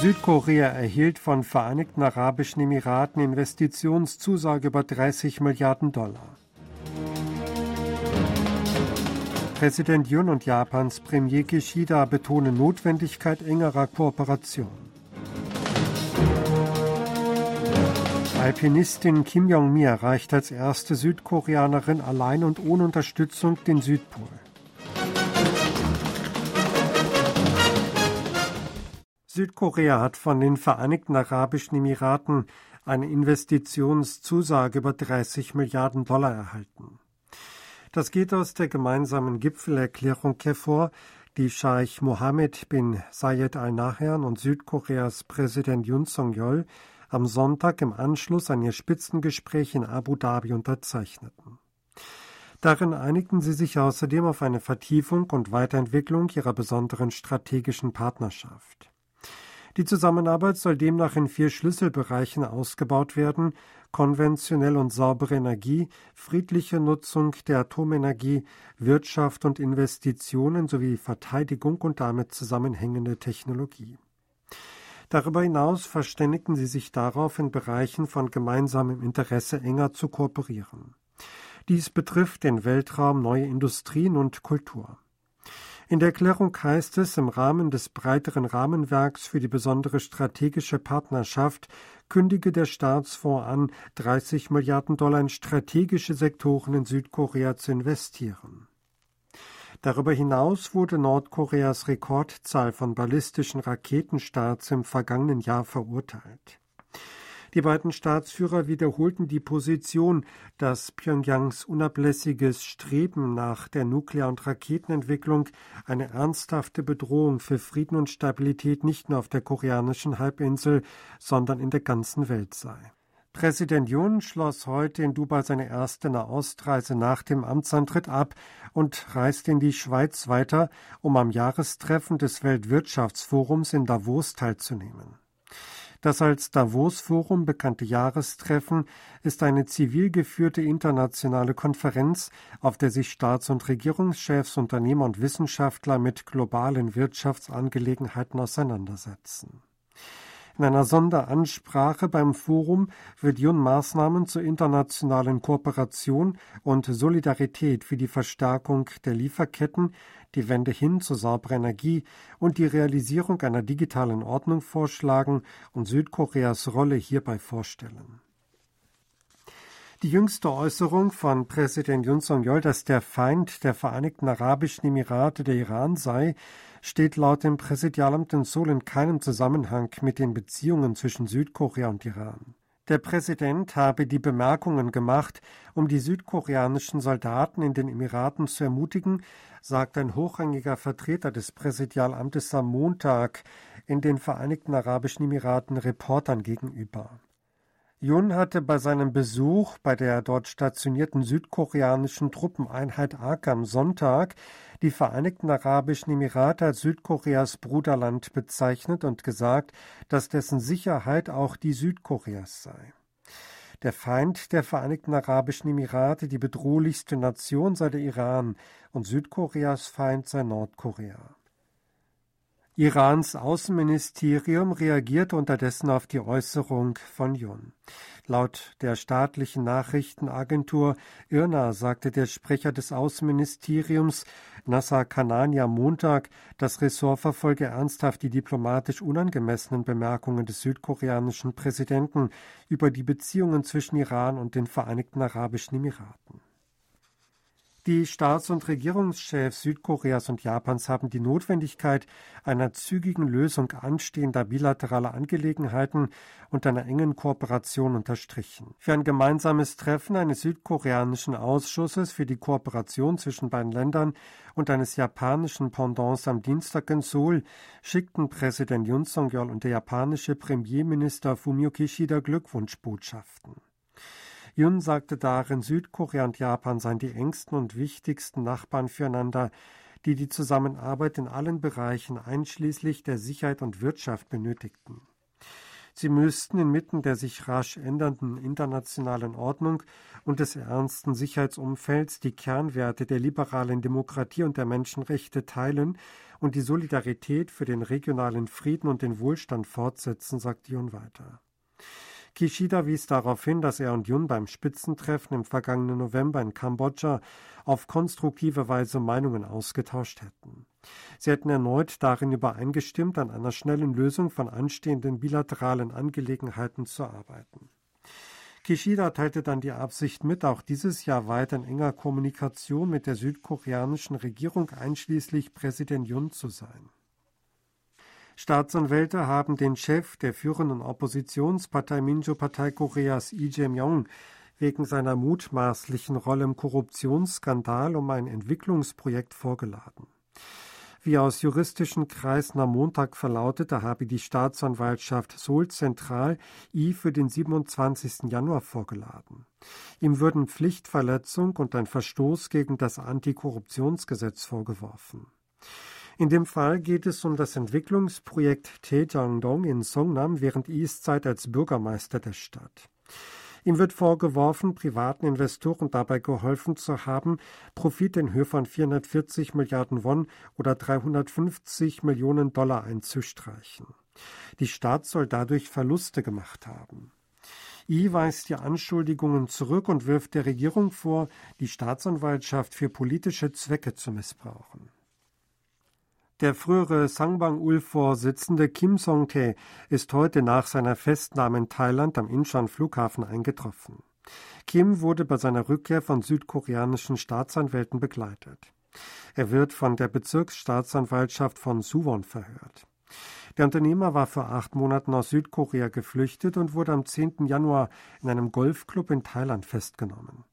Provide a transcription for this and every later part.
Südkorea erhielt von Vereinigten Arabischen Emiraten Investitionszusage über 30 Milliarden Dollar. Präsident Yun und Japans Premier Kishida betonen Notwendigkeit engerer Kooperation. Alpinistin Kim Jong-mi erreicht als erste Südkoreanerin allein und ohne Unterstützung den Südpol. Südkorea hat von den Vereinigten Arabischen Emiraten eine Investitionszusage über 30 Milliarden Dollar erhalten. Das geht aus der gemeinsamen Gipfelerklärung hervor, die Scheich Mohammed bin Zayed al-Nahyan und Südkoreas Präsident Yoon Song-yeol am Sonntag im Anschluss an ihr Spitzengespräch in Abu Dhabi unterzeichneten. Darin einigten sie sich außerdem auf eine Vertiefung und Weiterentwicklung ihrer besonderen strategischen Partnerschaft. Die Zusammenarbeit soll demnach in vier Schlüsselbereichen ausgebaut werden konventionelle und saubere Energie, friedliche Nutzung der Atomenergie, Wirtschaft und Investitionen sowie Verteidigung und damit zusammenhängende Technologie. Darüber hinaus verständigten sie sich darauf, in Bereichen von gemeinsamem Interesse enger zu kooperieren. Dies betrifft den Weltraum, neue Industrien und Kultur. In der Erklärung heißt es, im Rahmen des breiteren Rahmenwerks für die besondere strategische Partnerschaft kündige der Staatsfonds an, 30 Milliarden Dollar in strategische Sektoren in Südkorea zu investieren. Darüber hinaus wurde Nordkoreas Rekordzahl von ballistischen Raketenstarts im vergangenen Jahr verurteilt. Die beiden Staatsführer wiederholten die Position, dass Pyongyangs unablässiges Streben nach der Nuklear- und Raketenentwicklung eine ernsthafte Bedrohung für Frieden und Stabilität nicht nur auf der koreanischen Halbinsel, sondern in der ganzen Welt sei. Präsident Yoon schloss heute in Dubai seine erste Nahostreise nach dem Amtsantritt ab und reiste in die Schweiz weiter, um am Jahrestreffen des Weltwirtschaftsforums in Davos teilzunehmen. Das als Davos-Forum bekannte Jahrestreffen ist eine zivil geführte internationale Konferenz, auf der sich Staats- und Regierungschefs, Unternehmer und Wissenschaftler mit globalen Wirtschaftsangelegenheiten auseinandersetzen. In einer Sonderansprache beim Forum wird Jun Maßnahmen zur internationalen Kooperation und Solidarität für die Verstärkung der Lieferketten, die Wende hin zu sauberer Energie und die Realisierung einer digitalen Ordnung vorschlagen und Südkoreas Rolle hierbei vorstellen. Die jüngste Äußerung von Präsident Yun Song-yeol, dass der Feind der Vereinigten Arabischen Emirate der Iran sei, steht laut dem Präsidialamt in Seoul in keinem Zusammenhang mit den Beziehungen zwischen Südkorea und Iran. Der Präsident habe die Bemerkungen gemacht, um die südkoreanischen Soldaten in den Emiraten zu ermutigen, sagt ein hochrangiger Vertreter des Präsidialamtes am Montag in den Vereinigten Arabischen Emiraten Reportern gegenüber. Jun hatte bei seinem Besuch bei der dort stationierten südkoreanischen Truppeneinheit AK am Sonntag die Vereinigten Arabischen Emirate als Südkoreas Bruderland bezeichnet und gesagt, dass dessen Sicherheit auch die Südkoreas sei. Der Feind der Vereinigten Arabischen Emirate, die bedrohlichste Nation sei der Iran und Südkoreas Feind sei Nordkorea. Irans Außenministerium reagierte unterdessen auf die Äußerung von Yun. Laut der staatlichen Nachrichtenagentur IRNA sagte der Sprecher des Außenministeriums Nasser Kanani am Montag, das Ressort verfolge ernsthaft die diplomatisch unangemessenen Bemerkungen des südkoreanischen Präsidenten über die Beziehungen zwischen Iran und den Vereinigten Arabischen Emiraten. Die Staats- und Regierungschefs Südkoreas und Japans haben die Notwendigkeit einer zügigen Lösung anstehender bilateraler Angelegenheiten und einer engen Kooperation unterstrichen. Für ein gemeinsames Treffen eines südkoreanischen Ausschusses für die Kooperation zwischen beiden Ländern und eines japanischen Pendants am Dienstag in Seoul schickten Präsident Yoon Song-yeol und der japanische Premierminister Fumio Kishida Glückwunschbotschaften. Yun sagte darin, Südkorea und Japan seien die engsten und wichtigsten Nachbarn füreinander, die die Zusammenarbeit in allen Bereichen einschließlich der Sicherheit und Wirtschaft benötigten. Sie müssten inmitten der sich rasch ändernden internationalen Ordnung und des ernsten Sicherheitsumfelds die Kernwerte der liberalen Demokratie und der Menschenrechte teilen und die Solidarität für den regionalen Frieden und den Wohlstand fortsetzen, sagt Jun weiter. Kishida wies darauf hin, dass er und Jun beim Spitzentreffen im vergangenen November in Kambodscha auf konstruktive Weise Meinungen ausgetauscht hätten. Sie hätten erneut darin übereingestimmt, an einer schnellen Lösung von anstehenden bilateralen Angelegenheiten zu arbeiten. Kishida teilte dann die Absicht mit, auch dieses Jahr weiter in enger Kommunikation mit der südkoreanischen Regierung einschließlich Präsident Jun zu sein. Staatsanwälte haben den Chef der führenden Oppositionspartei Minjo-Partei Koreas Lee Jae-myung wegen seiner mutmaßlichen Rolle im Korruptionsskandal um ein Entwicklungsprojekt vorgeladen. Wie aus juristischen Kreisen am Montag verlautete, habe die Staatsanwaltschaft Seoul Zentral I für den 27. Januar vorgeladen. Ihm würden Pflichtverletzung und ein Verstoß gegen das Antikorruptionsgesetz vorgeworfen. In dem Fall geht es um das Entwicklungsprojekt Taejangdong in Songnam während Is Zeit als Bürgermeister der Stadt. Ihm wird vorgeworfen, privaten Investoren dabei geholfen zu haben, Profit in Höhe von 440 Milliarden Won oder 350 Millionen Dollar einzustreichen. Die Stadt soll dadurch Verluste gemacht haben. I weist die Anschuldigungen zurück und wirft der Regierung vor, die Staatsanwaltschaft für politische Zwecke zu missbrauchen. Der frühere Sangbang-ul-Vorsitzende Kim Song-tae ist heute nach seiner Festnahme in Thailand am Incheon-Flughafen eingetroffen. Kim wurde bei seiner Rückkehr von südkoreanischen Staatsanwälten begleitet. Er wird von der Bezirksstaatsanwaltschaft von Suwon verhört. Der Unternehmer war vor acht Monaten aus Südkorea geflüchtet und wurde am 10. Januar in einem Golfclub in Thailand festgenommen.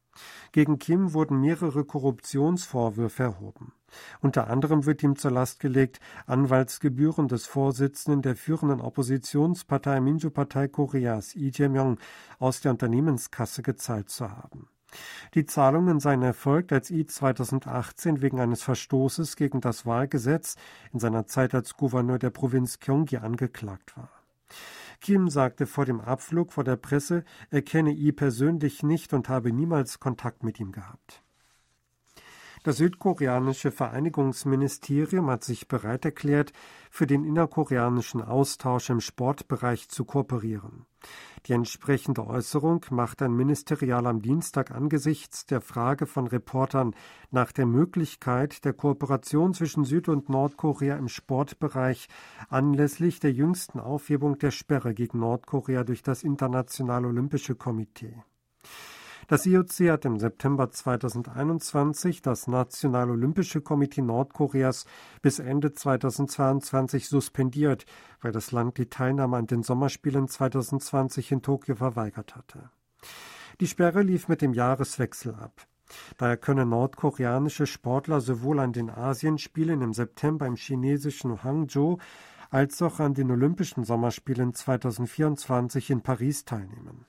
Gegen Kim wurden mehrere Korruptionsvorwürfe erhoben. Unter anderem wird ihm zur Last gelegt, Anwaltsgebühren des Vorsitzenden der führenden Oppositionspartei Minju-Partei Koreas, Lee Jae-myung, aus der Unternehmenskasse gezahlt zu haben. Die Zahlungen seien erfolgt, als I 2018 wegen eines Verstoßes gegen das Wahlgesetz in seiner Zeit als Gouverneur der Provinz Gyeonggi angeklagt war. Kim sagte vor dem Abflug vor der Presse, er kenne I persönlich nicht und habe niemals Kontakt mit ihm gehabt. Das südkoreanische Vereinigungsministerium hat sich bereit erklärt, für den innerkoreanischen Austausch im Sportbereich zu kooperieren. Die entsprechende Äußerung macht ein Ministerial am Dienstag angesichts der Frage von Reportern nach der Möglichkeit der Kooperation zwischen Süd- und Nordkorea im Sportbereich anlässlich der jüngsten Aufhebung der Sperre gegen Nordkorea durch das Internationale Olympische Komitee. Das IOC hat im September 2021 das National-Olympische Komitee Nordkoreas bis Ende 2022 suspendiert, weil das Land die Teilnahme an den Sommerspielen 2020 in Tokio verweigert hatte. Die Sperre lief mit dem Jahreswechsel ab. Daher können nordkoreanische Sportler sowohl an den Asienspielen im September im chinesischen Hangzhou als auch an den Olympischen Sommerspielen 2024 in Paris teilnehmen.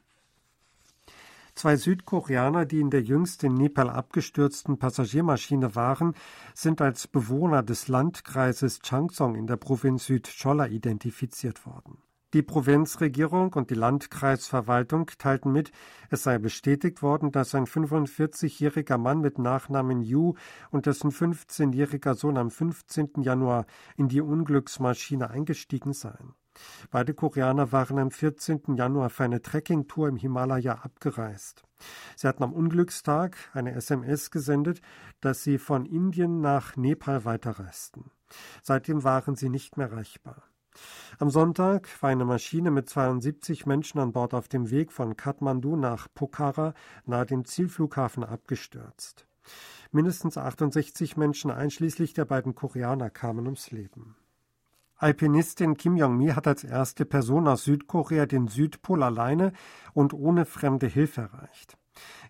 Zwei Südkoreaner, die in der jüngst in Nepal abgestürzten Passagiermaschine waren, sind als Bewohner des Landkreises Changsong in der Provinz Südcholla identifiziert worden. Die Provinzregierung und die Landkreisverwaltung teilten mit, es sei bestätigt worden, dass ein 45-jähriger Mann mit Nachnamen Yu und dessen 15-jähriger Sohn am 15. Januar in die Unglücksmaschine eingestiegen seien. Beide Koreaner waren am 14. Januar für eine Trekkingtour im Himalaya abgereist. Sie hatten am Unglückstag eine SMS gesendet, dass sie von Indien nach Nepal weiterreisten. Seitdem waren sie nicht mehr erreichbar. Am Sonntag war eine Maschine mit 72 Menschen an Bord auf dem Weg von Kathmandu nach Pokhara nahe dem Zielflughafen abgestürzt. Mindestens 68 Menschen einschließlich der beiden Koreaner kamen ums Leben. Alpinistin Kim Jong-mi hat als erste Person aus Südkorea den Südpol alleine und ohne fremde Hilfe erreicht.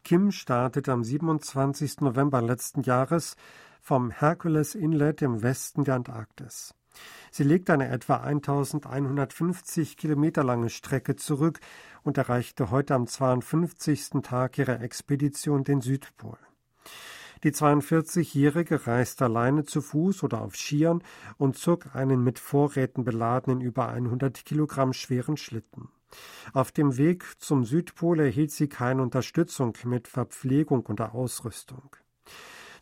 Kim startete am 27. November letzten Jahres vom Hercules Inlet im Westen der Antarktis. Sie legt eine etwa 1150 Kilometer lange Strecke zurück und erreichte heute am 52. Tag ihrer Expedition den Südpol. Die 42-Jährige reiste alleine zu Fuß oder auf Skiern und zog einen mit Vorräten beladenen über 100 Kilogramm schweren Schlitten. Auf dem Weg zum Südpol erhielt sie keine Unterstützung mit Verpflegung oder Ausrüstung.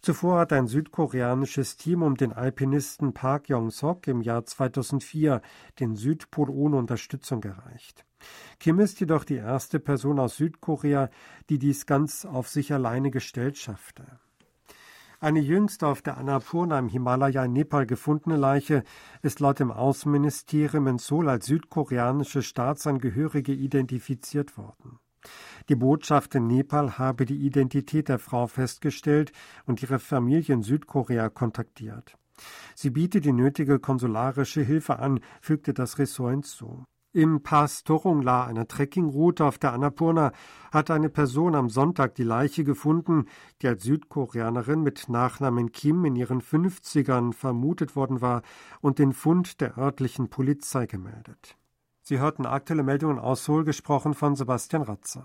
Zuvor hat ein südkoreanisches Team um den Alpinisten Park Yong-sok im Jahr 2004 den Südpol ohne Unterstützung erreicht. Kim ist jedoch die erste Person aus Südkorea, die dies ganz auf sich alleine gestellt schaffte. Eine jüngst auf der Annapurna im Himalaya in Nepal gefundene Leiche ist laut dem Außenministerium in Seoul als südkoreanische Staatsangehörige identifiziert worden. Die Botschaft in Nepal habe die Identität der Frau festgestellt und ihre Familie in Südkorea kontaktiert. Sie bietet die nötige konsularische Hilfe an, fügte das Ressort hinzu. Im Pass Torungla, einer Trekkingroute auf der Annapurna, hat eine Person am Sonntag die Leiche gefunden, die als Südkoreanerin mit Nachnamen Kim in ihren 50ern vermutet worden war und den Fund der örtlichen Polizei gemeldet. Sie hörten aktuelle Meldungen aus Seoul, gesprochen von Sebastian Ratzer.